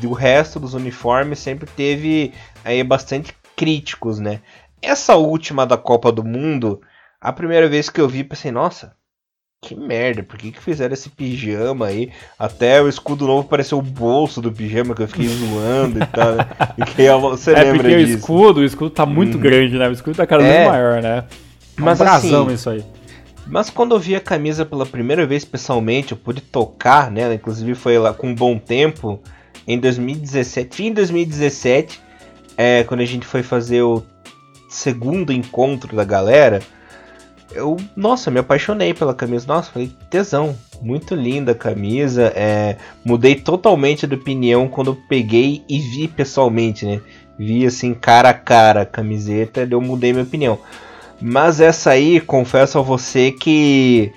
Do resto dos uniformes sempre teve aí bastante críticos, né? Essa última da Copa do Mundo, a primeira vez que eu vi, pensei, nossa, que merda, por que, que fizeram esse pijama aí? Até o escudo novo pareceu o bolso do pijama que eu fiquei zoando e tal. Né? E que você é lembra porque disso. o escudo, o escudo tá muito hum. grande, né? O escudo tá cada vez é, maior, né? É um Mas assim, isso aí. Mas quando eu vi a camisa pela primeira vez pessoalmente, eu pude tocar nela, né? inclusive foi lá com um bom tempo, em 2017, fim de 2017, é, quando a gente foi fazer o segundo encontro da galera, eu, nossa, me apaixonei pela camisa. Nossa, falei, tesão, muito linda a camisa. É, mudei totalmente de opinião quando peguei e vi pessoalmente, né? Vi assim, cara a cara a camiseta, eu mudei minha opinião. Mas essa aí, confesso a você que.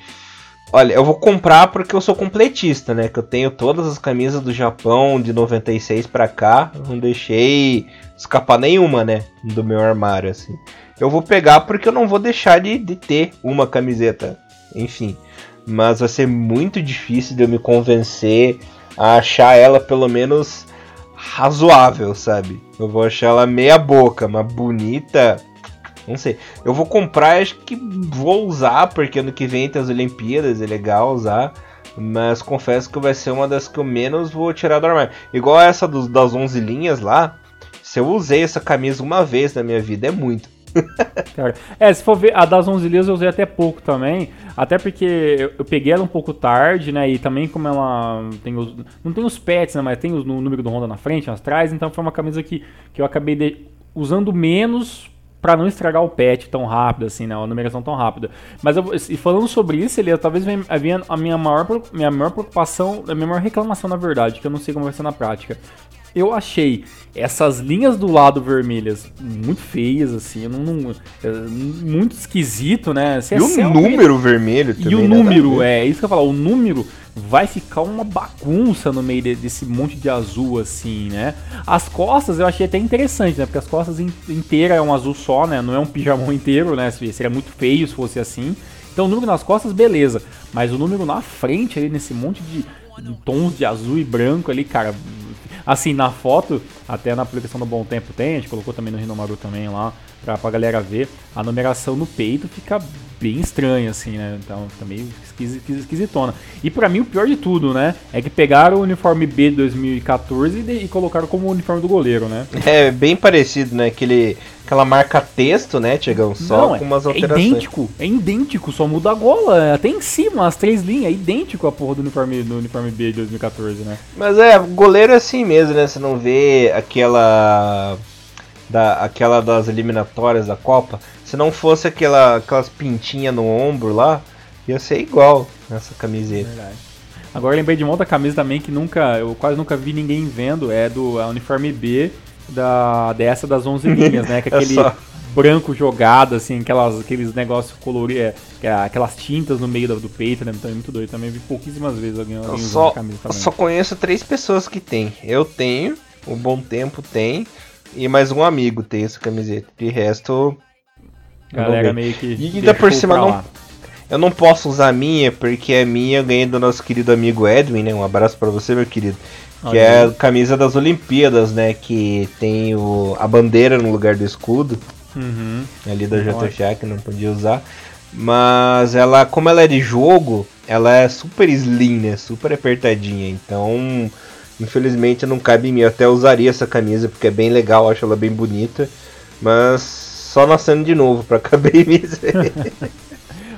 Olha, eu vou comprar porque eu sou completista, né? Que eu tenho todas as camisas do Japão de 96 para cá. Não deixei escapar nenhuma, né? Do meu armário, assim eu vou pegar porque eu não vou deixar de, de ter uma camiseta. Enfim. Mas vai ser muito difícil de eu me convencer a achar ela pelo menos razoável, sabe? Eu vou achar ela meia boca, mas bonita. Não sei. Eu vou comprar, acho que vou usar, porque ano que vem tem as Olimpíadas, é legal usar. Mas confesso que vai ser uma das que eu menos vou tirar do armário. Igual essa das 11 linhas lá. Se eu usei essa camisa uma vez na minha vida, é muito. é, se for ver, a das 11 lias eu usei até pouco também, até porque eu, eu, peguei ela um pouco tarde, né, e também como ela tem os, não tem os pets, né, mas tem o número do Honda na frente, nas trás, então foi uma camisa que, que eu acabei de, usando menos para não estragar o pet tão rápido, assim, né? A numeração tão rápida. Mas eu, e falando sobre isso, ele talvez venha a minha maior, minha maior preocupação, a minha maior reclamação, na verdade, que eu não sei como vai ser na prática eu achei essas linhas do lado vermelhas muito feias, assim, não, não é, muito esquisito, né? Se e é o número vermelho também. E o número, é, isso que eu falo, o número vai ficar uma bagunça no meio desse monte de azul, assim, né? As costas eu achei até interessante, né? Porque as costas inteiras é um azul só, né? Não é um pijamão inteiro, né? Seria muito feio se fosse assim. Então o número nas costas, beleza. Mas o número na frente, ali, nesse monte de, de tons de azul e branco ali, cara, Assim, na foto, até na publicação do Bom Tempo tem, a gente colocou também no Rinomaru também lá, pra, pra galera ver, a numeração no peito fica bem estranha, assim, né? Então, tá meio esquisitona. E para mim, o pior de tudo, né? É que pegaram o uniforme B de 2014 e, e colocaram como uniforme do goleiro, né? É, bem parecido, né? Aquele aquela marca texto, né, Tiagão? Só Não, com umas é alterações. É idêntico, é idêntico, só muda a gola, até em cima, as três linhas, é idêntico a porra do uniforme, do uniforme B de 2014, né? Mas é, goleiro é assim mesmo, né? Você não vê aquela. Da, aquela das eliminatórias da Copa. Se não fosse aquela, aquelas pintinhas no ombro lá, ia ser igual nessa camiseta. Verdade. Agora eu lembrei de uma outra camisa também que nunca, eu quase nunca vi ninguém vendo, é do é uniforme B da, dessa das 11 linhas, né? Que é aquele é branco jogado, assim, aquelas, aqueles negócios coloridos, é, aquelas tintas no meio do, do, peito, né? Então é muito doido. Também vi pouquíssimas vezes alguém, alguém usando só, camisa também. Eu só conheço três pessoas que tem. Eu tenho, o Bom Tempo tem, e mais um amigo tem essa camiseta. De resto. Galera meio que. E ainda por cima não. Eu não posso usar a minha, porque a minha eu ganhei do nosso querido amigo Edwin, né? Um abraço para você, meu querido. Que é a camisa das Olimpíadas, né? Que tem o, a bandeira no lugar do escudo. Uhum. Ali da JFA, que não podia usar. Mas ela, como ela é de jogo, ela é super slim, né? Super apertadinha. Então, infelizmente não cabe em mim. Eu até usaria essa camisa porque é bem legal, acho ela bem bonita. Mas só nascendo de novo pra caber em mim.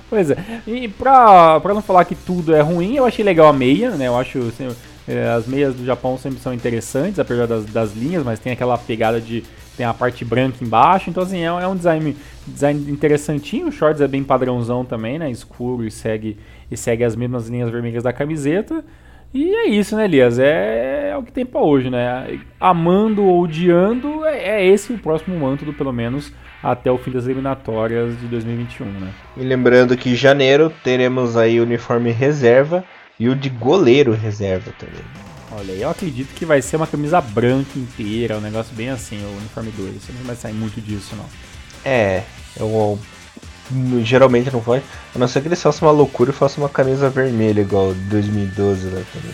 pois é. E pra, pra não falar que tudo é ruim, eu achei legal a meia, né? Eu acho. Assim, é, as meias do Japão sempre são interessantes, apesar das, das linhas, mas tem aquela pegada de. Tem a parte branca embaixo, então assim, é, é um design, design interessantinho. O shorts é bem padrãozão também, né? Escuro e segue, e segue as mesmas linhas vermelhas da camiseta. E é isso, né, Elias? É, é o que tem pra hoje, né? Amando ou odiando, é, é esse o próximo manto, pelo menos até o fim das eliminatórias de 2021, né? E lembrando que em janeiro teremos aí o uniforme reserva e o de goleiro reserva também. Olha, eu acredito que vai ser uma camisa branca inteira, um negócio bem assim, o uniforme 2. Você não vai sair muito disso, não. É, eu geralmente não vai. A não ser que eles façam uma loucura e façam uma camisa vermelha igual 2012 né. Né?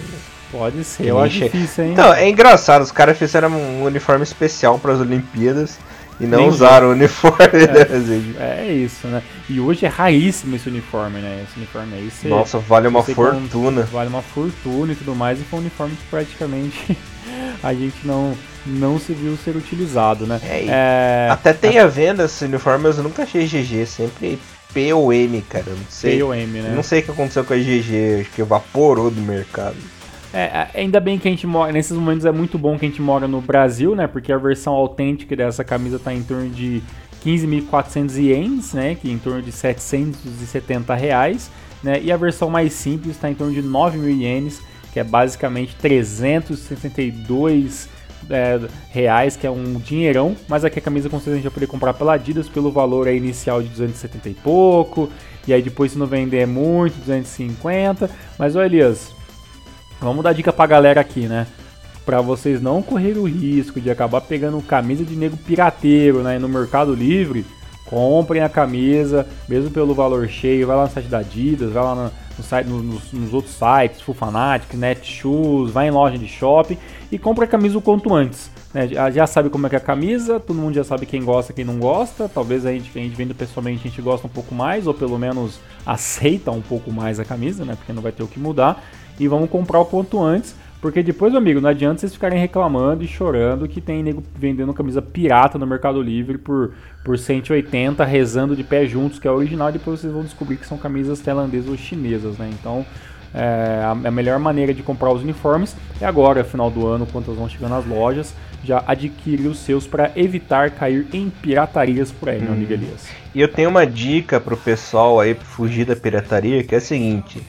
Pode ser, eu acho difícil, hein? Então, é engraçado, os caras fizeram um uniforme especial para as Olimpíadas e não usaram o uniforme. É, é, isso, né? E hoje é raríssimo esse uniforme, né? Esse uniforme aí. Você, Nossa, vale uma fortuna. Vale uma fortuna e tudo mais, e foi um uniforme que praticamente a gente não, não se viu ser utilizado, né? É, é, até tem a venda esse uniforme, mas eu nunca achei GG, sempre POM, cara. Não sei. POM, né? Não sei o que aconteceu com a GG, acho que evaporou do mercado. É, ainda bem que a gente mora, nesses momentos é muito bom que a gente mora no Brasil, né? Porque a versão autêntica dessa camisa tá em torno de 15.400 ienes, né? Que é em torno de 770 reais, né? E a versão mais simples está em torno de 9.000 ienes, que é basicamente 362 é, reais, que é um dinheirão, mas aqui a camisa com certeza a gente vai poder comprar pela Adidas pelo valor aí inicial de 270 e pouco, e aí depois se não vender é muito, 250, mas olha Elias, Vamos dar dica pra galera aqui, né? Pra vocês não correrem o risco de acabar pegando camisa de nego pirateiro né, no Mercado Livre, comprem a camisa, mesmo pelo valor cheio, vai lá no site da Adidas, vai lá no, no site, no, nos, nos, outros sites, Full Fanatic, Netshoes, vai em loja de shopping e compra a camisa o quanto antes. Né? Já, já, sabe como é que é a camisa, todo mundo já sabe quem gosta quem não gosta. Talvez a gente, a gente vendo pessoalmente a gente gosta um pouco mais, ou pelo menos aceita um pouco mais a camisa, né? Porque não vai ter o que mudar e vamos comprar o quanto antes. Porque depois, meu amigo, não adianta vocês ficarem reclamando e chorando que tem nego vendendo camisa pirata no Mercado Livre por, por 180, rezando de pé juntos, que é original, e depois vocês vão descobrir que são camisas tailandesas ou chinesas, né? Então, é, a, melhor maneira de comprar os uniformes é agora, final do ano, quando eles vão chegando nas lojas, já adquirir os seus para evitar cair em piratarias por aí, hum. meu amigo hum. Elias. E eu tenho uma dica pro pessoal aí fugir da pirataria, que é a seguinte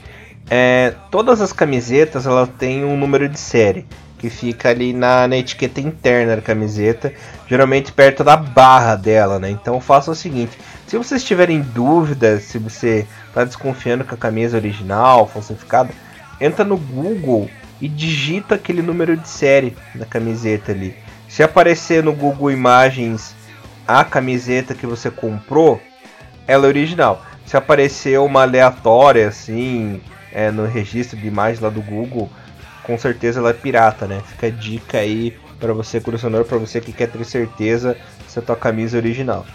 é, todas as camisetas ela tem um número de série que fica ali na, na, etiqueta interna da camiseta, geralmente perto da barra dela, né? Então faça o seguinte: se vocês tiverem dúvida se você está desconfiando que a camisa é original, falsificada, entra no Google e digita aquele número de série na camiseta ali. Se aparecer no Google Imagens a camiseta que você comprou, ela é original. Se aparecer uma aleatória assim, é, no registro de imagem lá do Google, com certeza ela é pirata, né? Fica a dica aí para você, colecionador, para você que quer ter certeza se a tua camisa é original.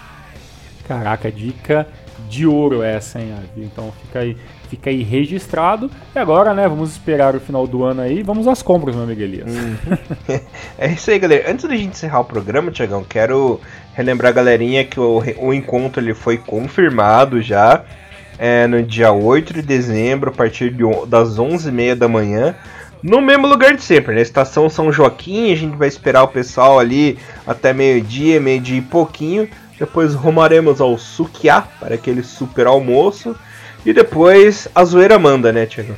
Caraca, dica de ouro essa, hein, Então fica aí, fica aí registrado. E agora, né, vamos esperar o final do ano aí. Vamos às compras, meu amigo Elias. Hum. é isso aí, galera. Antes da gente encerrar o programa, Tiagão, quero relembrar a galerinha que o, o encontro ele foi confirmado já é, no dia 8 de dezembro, a partir de, das 11h30 da manhã. No mesmo lugar de sempre, na né? estação São Joaquim. A gente vai esperar o pessoal ali até meio-dia, meio-dia e pouquinho. Depois rumaremos ao Sukiá para aquele super almoço. E depois a zoeira manda, né, Tiago?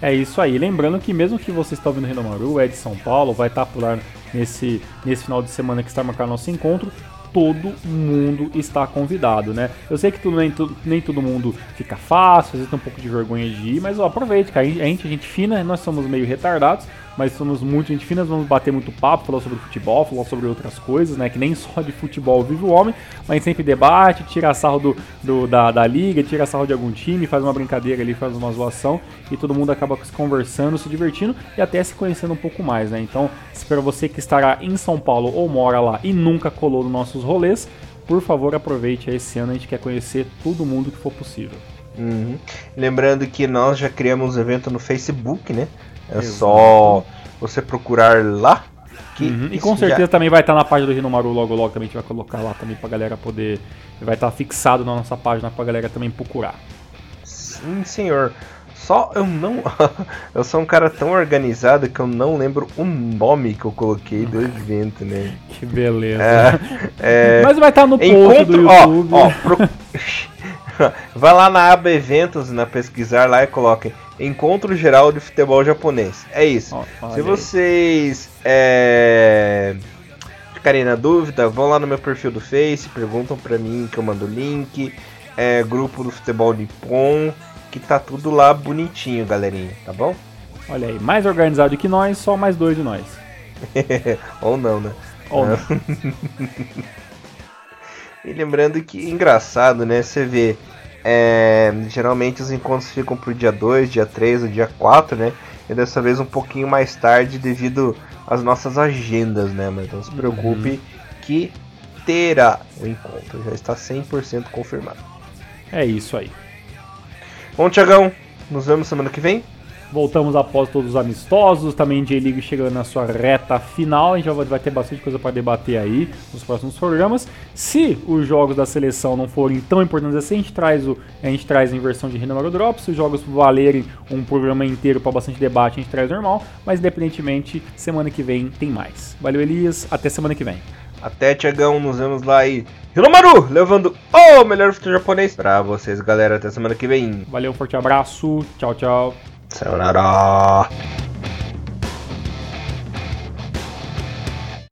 é isso aí. Lembrando que mesmo que você está ouvindo Renomaru, é de São Paulo, vai estar por lá nesse, nesse final de semana que está marcado nosso encontro todo mundo está convidado, né? Eu sei que tudo, nem, tudo, nem todo mundo fica fácil, às vezes tem um pouco de vergonha de ir, mas ó, aproveite, cara. A gente, a gente fina, nós somos meio retardados, mas somos muito gente fina, vamos bater muito papo, falar sobre futebol, falar sobre outras coisas, né? Que nem só de futebol vive o homem, mas sempre debate, tira sarro do, do da, da liga, tira sarro de algum time, faz uma brincadeira ali, faz uma zoação e todo mundo acaba se conversando, se divertindo e até se conhecendo um pouco mais, né? Então, espero você que estará em São Paulo ou mora lá e nunca colou nos nossos rolês, por favor aproveite esse ano, a gente quer conhecer todo mundo que for possível. Uhum. Lembrando que nós já criamos um evento no Facebook, né? É Exato. só você procurar lá. Que uhum. E com certeza já... também vai estar na página do Rinomaru logo logo também a gente vai colocar lá também pra galera poder. Vai estar fixado na nossa página pra galera também procurar. Sim, senhor. Só eu não. eu sou um cara tão organizado que eu não lembro o nome que eu coloquei do evento, né? Que beleza. É, é... Mas vai estar no post Encontro... do YouTube. Ó, ó, pro... vai lá na aba eventos, na pesquisar lá e coloquem Encontro Geral de Futebol Japonês. É isso. Oh, Se vocês é, ficarem na dúvida, vão lá no meu perfil do Face, perguntam pra mim que eu mando o link. É, grupo do Futebol Nippon, que tá tudo lá bonitinho, galerinha, tá bom? Olha aí, mais organizado que nós, só mais dois de nós. Ou não, né? Ou não. e lembrando que engraçado, né? Você vê é, geralmente os encontros ficam pro dia 2, dia 3 ou dia 4, né? E dessa vez um pouquinho mais tarde devido às nossas agendas, né? Mas não se preocupe uhum. que inteira o encontro. Já está 100% confirmado. É isso aí. Bom, Tiagão, nos vemos semana que vem. Voltamos após todos os amistosos, também J-League chegando na sua reta final. A gente já vai ter bastante coisa para debater aí nos próximos programas. Se os jogos da seleção não forem tão importantes assim, a gente traz, o, a gente traz em versão de Renamaro Drop. Se os jogos valerem um programa inteiro para bastante debate, a gente traz normal. Mas independentemente, semana que vem tem mais. Valeu, Elias. Até semana que vem. Até, Tiagão. Nos vemos lá aí. Hiromaru, levando o melhor futebol japonês pra vocês, galera. Até semana que vem. Valeu, forte abraço. Tchau, tchau. さよなら。